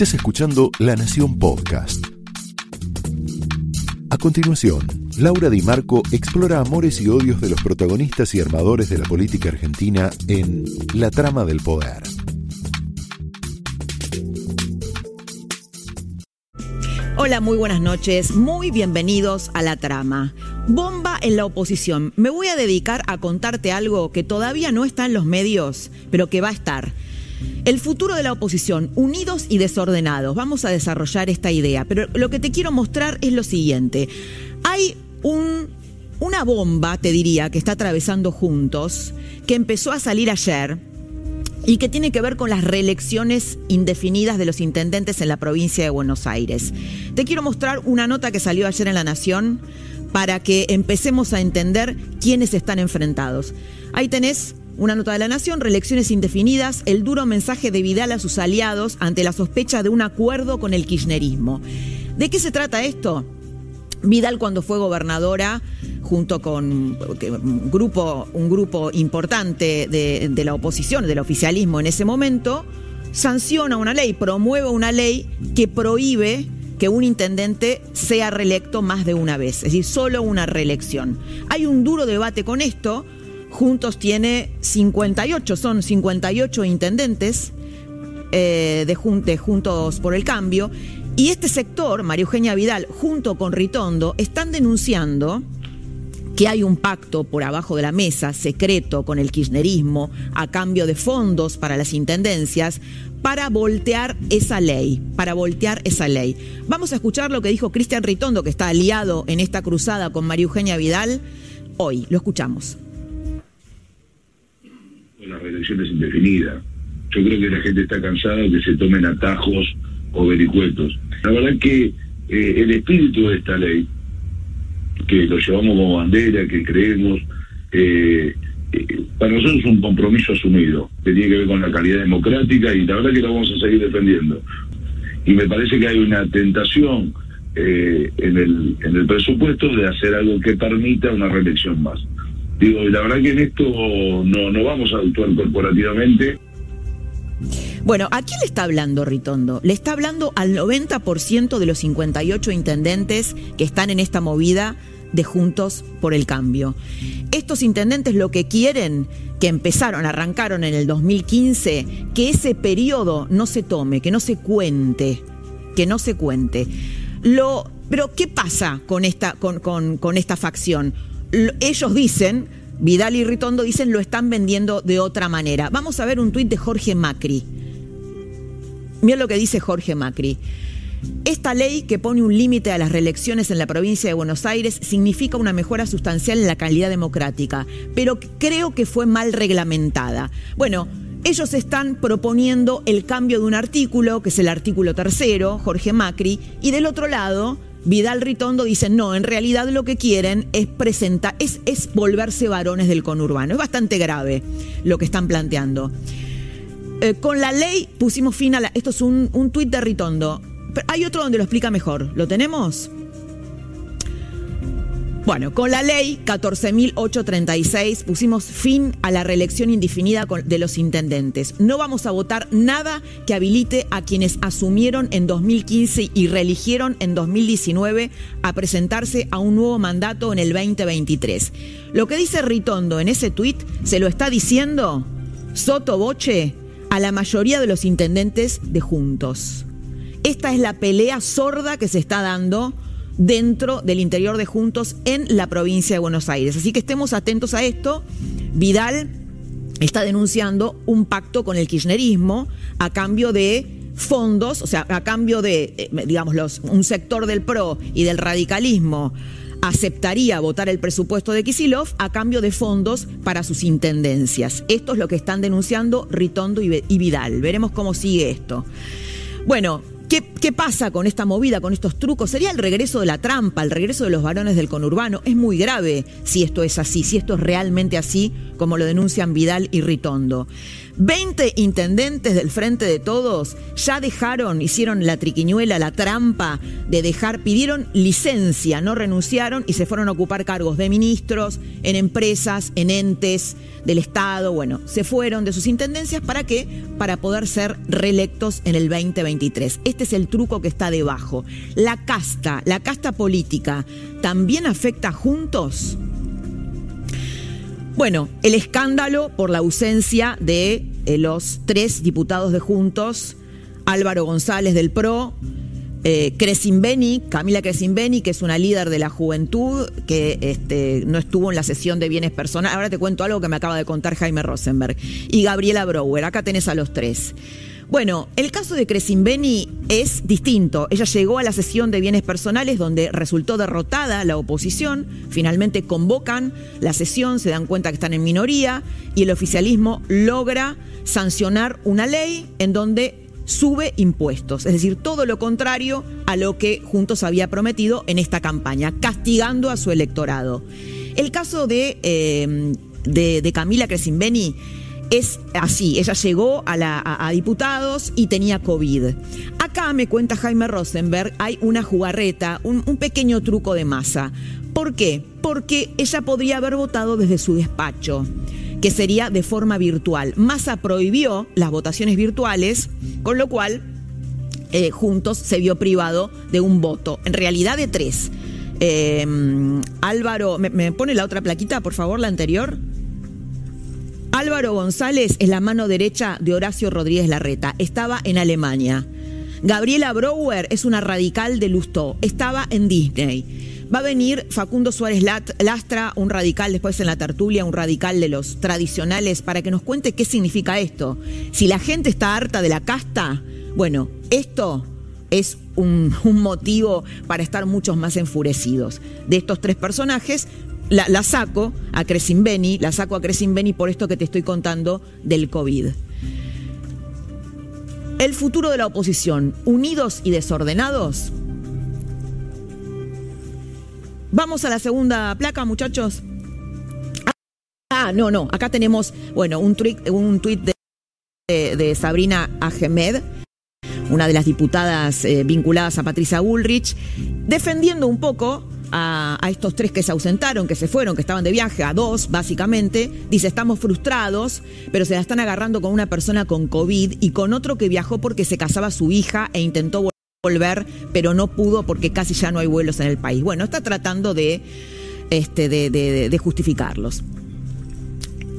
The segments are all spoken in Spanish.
Estás escuchando La Nación Podcast. A continuación, Laura Di Marco explora amores y odios de los protagonistas y armadores de la política argentina en La trama del poder. Hola, muy buenas noches, muy bienvenidos a La Trama. Bomba en la oposición. Me voy a dedicar a contarte algo que todavía no está en los medios, pero que va a estar. El futuro de la oposición, unidos y desordenados. Vamos a desarrollar esta idea, pero lo que te quiero mostrar es lo siguiente. Hay un, una bomba, te diría, que está atravesando juntos, que empezó a salir ayer y que tiene que ver con las reelecciones indefinidas de los intendentes en la provincia de Buenos Aires. Te quiero mostrar una nota que salió ayer en La Nación para que empecemos a entender quiénes están enfrentados. Ahí tenés una nota de la Nación, reelecciones indefinidas, el duro mensaje de Vidal a sus aliados ante la sospecha de un acuerdo con el kirchnerismo. ¿De qué se trata esto? Vidal cuando fue gobernadora, junto con un grupo, importante de, de la oposición, del oficialismo en ese momento, sanciona una ley, promueve una ley que prohíbe que un intendente sea reelecto más de una vez, es decir, solo una reelección. Hay un duro debate con esto Juntos tiene 58, son 58 intendentes eh, de, Juntos por el Cambio. Y este sector, María Eugenia Vidal, junto con Ritondo, están denunciando que hay un pacto por abajo de la mesa, secreto, con el kirchnerismo, a cambio de fondos para las intendencias, para voltear esa ley, para voltear esa ley. Vamos a escuchar lo que dijo Cristian Ritondo, que está aliado en esta cruzada con María Eugenia Vidal, hoy. Lo escuchamos las reelecciones indefinidas. Yo creo que la gente está cansada de que se tomen atajos o vericuetos. La verdad que eh, el espíritu de esta ley, que lo llevamos como bandera, que creemos, eh, eh, para nosotros es un compromiso asumido, que tiene que ver con la calidad democrática y la verdad que lo vamos a seguir defendiendo. Y me parece que hay una tentación en, el, en el presupuesto de hacer algo que permita una reelección más. Digo, la verdad que en esto no, no vamos a actuar corporativamente. Bueno, ¿a quién le está hablando Ritondo? Le está hablando al 90% de los 58 intendentes que están en esta movida de Juntos por el Cambio. Estos intendentes lo que quieren, que empezaron, arrancaron en el 2015, que ese periodo no se tome, que no se cuente, que no se cuente. Pero, ¿qué pasa con esta, con, con, con esta facción? Ellos dicen, Vidal y Ritondo dicen, lo están vendiendo de otra manera. Vamos a ver un tuit de Jorge Macri. Mira lo que dice Jorge Macri. Esta ley que pone un límite a las reelecciones en la provincia de Buenos Aires significa una mejora sustancial en la calidad democrática, pero creo que fue mal reglamentada. Bueno, ellos están proponiendo el cambio de un artículo, que es el artículo tercero, Jorge Macri, y del otro lado, Vidal Ritondo dice, no, en realidad lo que quieren es presentar, es, es volverse varones del conurbano. Es bastante grave lo que están planteando. Eh, con la ley pusimos fin a la... Esto es un, un tuit de Ritondo. Pero hay otro donde lo explica mejor. ¿Lo tenemos? Bueno, con la ley 14.836 pusimos fin a la reelección indefinida de los intendentes. No vamos a votar nada que habilite a quienes asumieron en 2015 y reeligieron en 2019 a presentarse a un nuevo mandato en el 2023. Lo que dice Ritondo en ese tuit se lo está diciendo Soto Boche a la mayoría de los intendentes de Juntos. Esta es la pelea sorda que se está dando dentro del interior de Juntos en la provincia de Buenos Aires. Así que estemos atentos a esto. Vidal está denunciando un pacto con el kirchnerismo a cambio de fondos, o sea, a cambio de, eh, digamos, un sector del PRO y del radicalismo aceptaría votar el presupuesto de Kisilov a cambio de fondos para sus intendencias. Esto es lo que están denunciando Ritondo y Vidal. Veremos cómo sigue esto. Bueno, ¿Qué, pasa con esta movida, con estos trucos? Sería el regreso de la trampa, el regreso de los varones del conurbano. Es muy grave si esto es así, si esto es realmente así, como lo denuncian Vidal y Ritondo. 20 intendentes del Frente de Todos ya dejaron, hicieron la triquiñuela, la trampa de dejar, pidieron licencia, no renunciaron y se fueron a ocupar cargos de ministros, en empresas, en entes del Estado. Bueno, se fueron de sus intendencias para qué? Para poder ser reelectos en el 2023. Este es el truco que está debajo. La casta, la casta política, ¿también afecta juntos? Bueno, el escándalo por la ausencia de eh, los tres diputados de Juntos, Álvaro González del PRO, eh, Beni, Camila Beni, que es una líder de la juventud, que este, no estuvo en la sesión de bienes personales. Ahora te cuento algo que me acaba de contar Jaime Rosenberg. Y Gabriela Brouwer, acá tenés a los tres. Bueno, el caso de Beni es distinto. Ella llegó a la sesión de bienes personales donde resultó derrotada la oposición. Finalmente convocan la sesión, se dan cuenta que están en minoría y el oficialismo logra sancionar una ley en donde sube impuestos, es decir, todo lo contrario a lo que Juntos había prometido en esta campaña, castigando a su electorado. El caso de, eh, de, Camila Crescimbeni es así, ella llegó a, a, diputados y tenía COVID. Acá me cuenta Jaime Rosenberg, hay una jugarreta, un, pequeño truco de masa. ¿Por qué? Porque ella podría haber votado desde su despacho que sería de forma virtual. Massa prohibió las votaciones virtuales, con lo cual eh, Juntos se vio privado de un voto, en realidad de tres. Em, Álvaro, ¿me, pone la otra plaquita, por favor, la anterior? Álvaro González es la mano derecha de Horacio Rodríguez Larreta. Estaba en Alemania. Gabriela Brouwer es una radical de Lustó. Estaba en Disney. Va a venir Facundo Suárez Lastra, un radical, después en la tertulia, un radical de los tradicionales, para que nos cuente qué significa esto. Si la gente está harta de la casta, bueno, esto es un, motivo para estar muchos más enfurecidos. De estos tres personajes, la, saco a Beni, la saco a Beni por esto que te estoy contando del COVID. El futuro de la oposición, unidos y desordenados, Vamos a la segunda placa, muchachos. Ah, no, no. Acá tenemos, bueno, un tweet, un tweet de, Sabrina Ahmed, una de las diputadas eh, vinculadas a Patricia Bullrich, defendiendo un poco a, estos tres que se ausentaron, que se fueron, que estaban de viaje, a dos básicamente, dice, estamos frustrados, pero se la están agarrando con una persona con COVID y con otro que viajó porque se casaba su hija e intentó volver, pero no pudo porque casi ya no hay vuelos en el país. Bueno, está tratando de, este, de, justificarlos.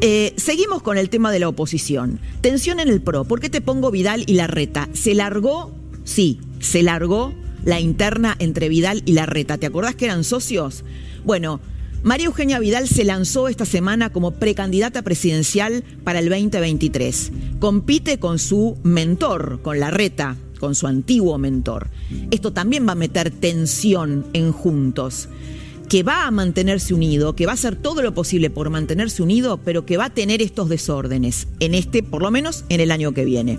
Eh, seguimos con el tema de la oposición. Tensión en el PRO. ¿Por qué te pongo Vidal y Larreta? ¿Se largó? Sí, se largó la interna entre Vidal y Larreta. ¿Te acordás que eran socios? Bueno, María Eugenia Vidal se lanzó esta semana como precandidata presidencial para el 2023. Compite con su mentor, con Larreta, con su antiguo mentor. Esto también va a meter tensión en Juntos, que va a mantenerse unido, que va a hacer todo lo posible por mantenerse unido, pero que va a tener estos desórdenes, en este, por lo menos en el año que viene.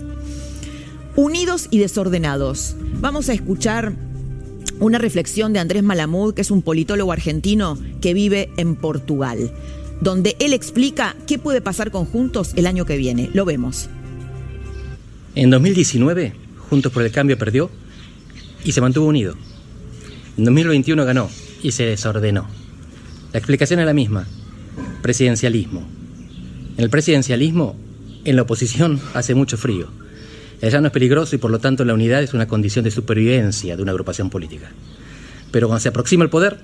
Unidos y desordenados. Vamos a escuchar una reflexión de Andrés Malamud, que es un politólogo argentino que vive en Portugal, donde él explica qué puede pasar con Juntos el año que viene. Lo vemos. En 2019 Juntos por el Cambio perdió y se mantuvo unido. En 2021 ganó y se desordenó. La explicación es la misma, presidencialismo. En el presidencialismo, en la oposición hace mucho frío. El llano es peligroso y por lo tanto la unidad es una condición de supervivencia de una agrupación política. Pero cuando se aproxima el poder,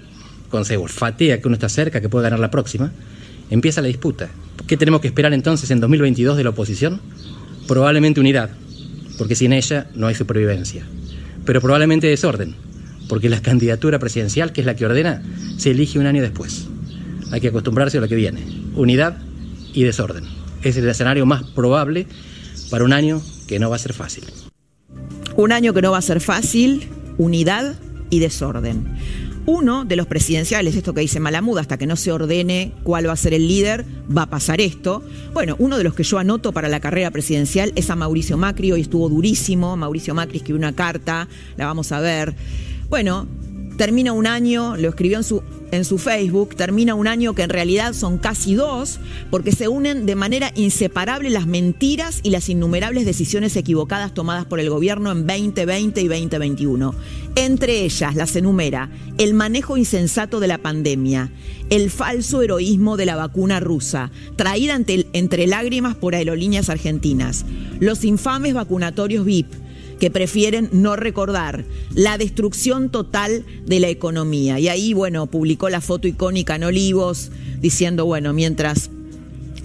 cuando se olfatea que uno está cerca, que puede ganar la próxima, empieza la disputa. ¿Qué tenemos que esperar entonces en 2022 de la oposición? Probablemente unidad, porque sin ella no hay supervivencia. Pero probablemente desorden, porque la candidatura presidencial, que es la que ordena, se elige un año después. Hay que acostumbrarse a lo que viene. Unidad y desorden. Es el escenario más probable para un año que no va a ser fácil. Un año que no va a ser fácil, unidad y desorden. Uno de los presidenciales, esto que dice Malamud, hasta que no se ordene cuál va a ser el líder, va a pasar esto. Bueno, uno de los que yo anoto para la carrera presidencial es a Mauricio Macri, hoy estuvo durísimo, Mauricio Macri escribió una carta, la vamos a ver. Bueno, termina un año, lo escribió en su, en su Facebook, termina un año que en realidad son casi dos, porque se unen de manera inseparable las mentiras y las innumerables decisiones equivocadas tomadas por el gobierno en 2020 y 2021. Entre ellas las enumera el manejo insensato de la pandemia, el falso heroísmo de la vacuna rusa, traída entre lágrimas por aerolíneas argentinas, los infames vacunatorios VIP, que prefieren no recordar la destrucción total de la economía. Y ahí, bueno, publicó la foto icónica en Olivos diciendo, bueno, mientras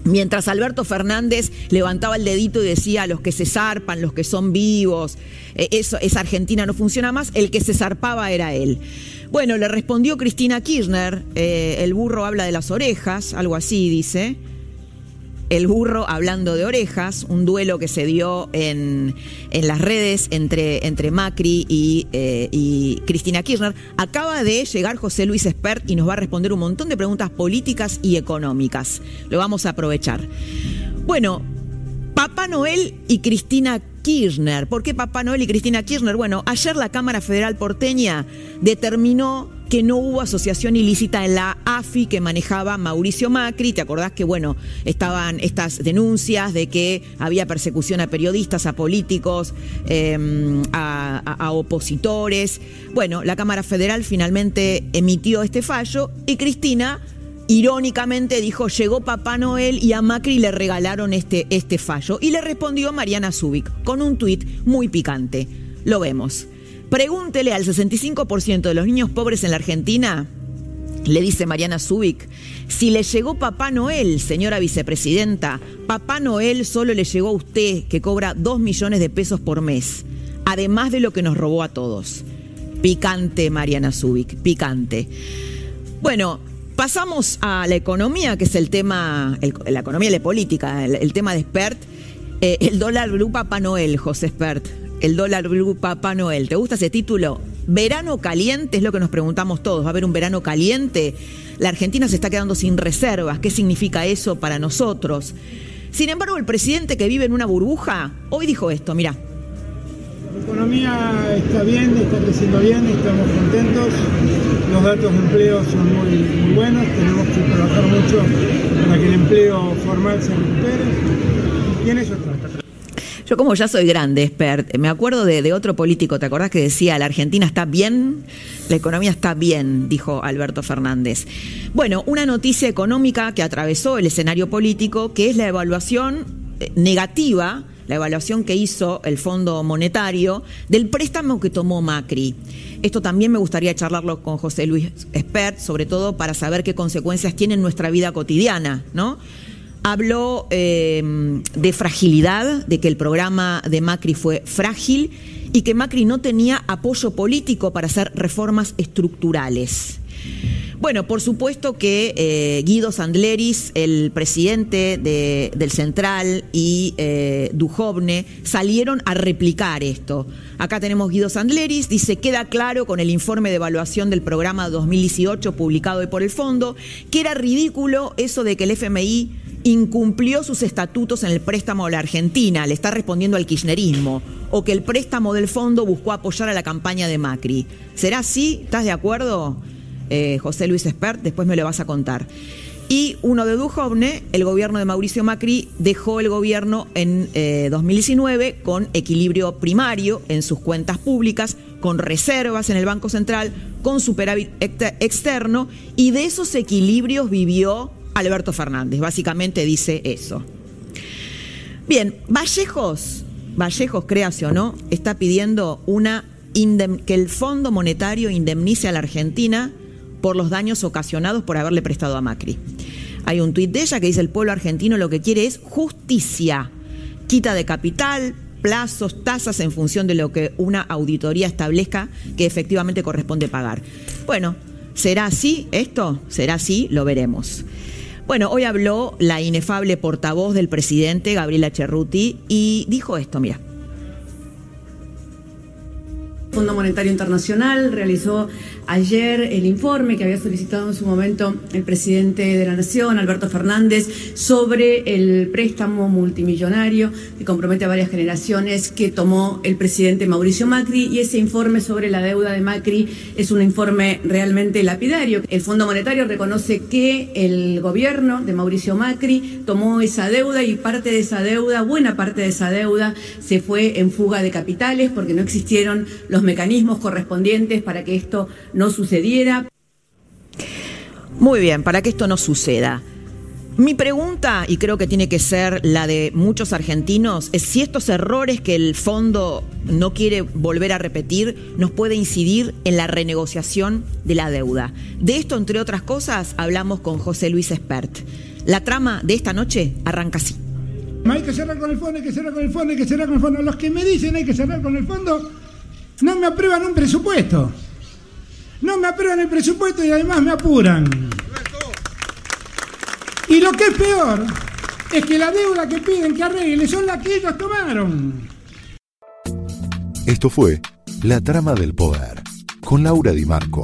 Mientras Alberto Fernández levantaba el dedito y decía los que se zarpan, los que son vivos, eh, eso, esa Argentina no funciona más, el que se zarpaba era él. Bueno, le respondió Cristina Kirchner, eh, el burro habla de las orejas, algo así dice el burro hablando de orejas, un duelo que se dio en, las redes entre, entre Macri y, eh, y, Cristina Kirchner. Acaba de llegar José Luis Espert y nos va a responder un montón de preguntas políticas y económicas. Lo vamos a aprovechar. Bueno, Papá Noel y Cristina Kirchner. ¿Por qué Papá Noel y Cristina Kirchner? Bueno, ayer la Cámara Federal porteña determinó que no hubo asociación ilícita en la AFI que manejaba Mauricio Macri. ¿Te acordás que, bueno, estaban estas denuncias de que había persecución a periodistas, a políticos, em, a, opositores? Bueno, la Cámara Federal finalmente emitió este fallo y Cristina irónicamente dijo, llegó Papá Noel y a Macri le regalaron este, este fallo. Y le respondió Mariana Zubik con un tuit muy picante. Lo vemos. Pregúntele al 65% de los niños pobres en la Argentina, le dice Mariana Zubik, si le llegó Papá Noel, señora vicepresidenta, Papá Noel solo le llegó a usted, que cobra 2 millones de pesos por mes, además de lo que nos robó a todos. Picante, Mariana Zubik, picante. Bueno, pasamos a la economía, que es el tema, la economía y la política, el, tema de Spert. Eh, el dólar blue Papá Noel, José Spert el dólar blue Papá Noel. ¿Te gusta ese título? Verano caliente es lo que nos preguntamos todos. ¿Va a haber un verano caliente? La Argentina se está quedando sin reservas. ¿Qué significa eso para nosotros? Sin embargo, el presidente que vive en una burbuja hoy dijo esto, mira. La economía está bien, está creciendo bien, estamos contentos. Los datos de empleo son muy, muy buenos. Tenemos que trabajar mucho para que el empleo formal se recupere. Y en eso está. Yo como ya soy grande, expert, me acuerdo de, otro político, ¿te acordás que decía, la Argentina está bien? La economía está bien, dijo Alberto Fernández. Bueno, una noticia económica que atravesó el escenario político, que es la evaluación eh, negativa la evaluación que hizo el Fondo Monetario del préstamo que tomó Macri. Esto también me gustaría charlarlo con José Luis Espert, sobre todo para saber qué consecuencias tiene en nuestra vida cotidiana, ¿no? Habló eh, de fragilidad, de que el programa de Macri fue frágil y que Macri no tenía apoyo político para hacer reformas estructurales. Bueno, por supuesto que eh, Guido Sandleris, el presidente del Central, y eh, Dujovne salieron a replicar esto. Acá tenemos Guido Sandleris, dice, queda claro con el informe de evaluación del programa 2018 publicado hoy por el fondo, que era ridículo eso de que el FMI incumplió sus estatutos en el préstamo a la Argentina, le está respondiendo al kirchnerismo, o que el préstamo del fondo buscó apoyar a la campaña de Macri. ¿Será así? ¿Estás de acuerdo, eh, José Luis Espert? Después me lo vas a contar. Y uno de Dujovne, el gobierno de Mauricio Macri dejó el gobierno en 2019 eh, con equilibrio primario en sus cuentas públicas, con reservas en el Banco Central, con superávit externo, y de esos equilibrios vivió Alberto Fernández. Básicamente dice eso. Bien, Vallejos, Vallejos, créase o no, está pidiendo una que el Fondo Monetario indemnice a la Argentina por los daños ocasionados por haberle prestado a Macri. Hay un tuit de ella que dice el pueblo argentino lo que quiere es justicia, quita de capital, plazos, tasas en función de lo que una auditoría establezca que efectivamente corresponde pagar. Bueno, ¿será así esto? ¿Será así? Lo veremos. Bueno, hoy habló la inefable portavoz del presidente, Gabriela Cerruti, y dijo esto, mira. Fondo Monetario Internacional realizó ayer el informe que había solicitado en su momento el presidente de la Nación, Alberto Fernández, sobre el préstamo multimillonario que compromete a varias generaciones que tomó el presidente Mauricio Macri y ese informe sobre la deuda de Macri es un informe realmente lapidario. El Fondo Monetario reconoce que el gobierno de Mauricio Macri tomó esa deuda y parte de esa deuda, buena parte de esa deuda, se fue en fuga de capitales porque no existieron los mecanismos correspondientes para que esto no sucediera. Muy bien, para que esto no suceda. Mi pregunta, y creo que tiene que ser la de muchos argentinos, es si estos errores que el fondo no quiere volver a repetir nos puede incidir en la renegociación de la deuda. De esto, entre otras cosas, hablamos con José Luis Espert. La trama de esta noche arranca así. Hay que cerrar con el fondo, hay que cerrar con el fondo, hay que cerrar con el fondo. Los que me dicen hay que cerrar con el fondo no me aprueban un presupuesto. No me aprueban el presupuesto y además me apuran. Y lo que es peor es que la deuda que piden que arregle son las que ellos tomaron. Esto fue La Trama del Poder con Laura Di Marco,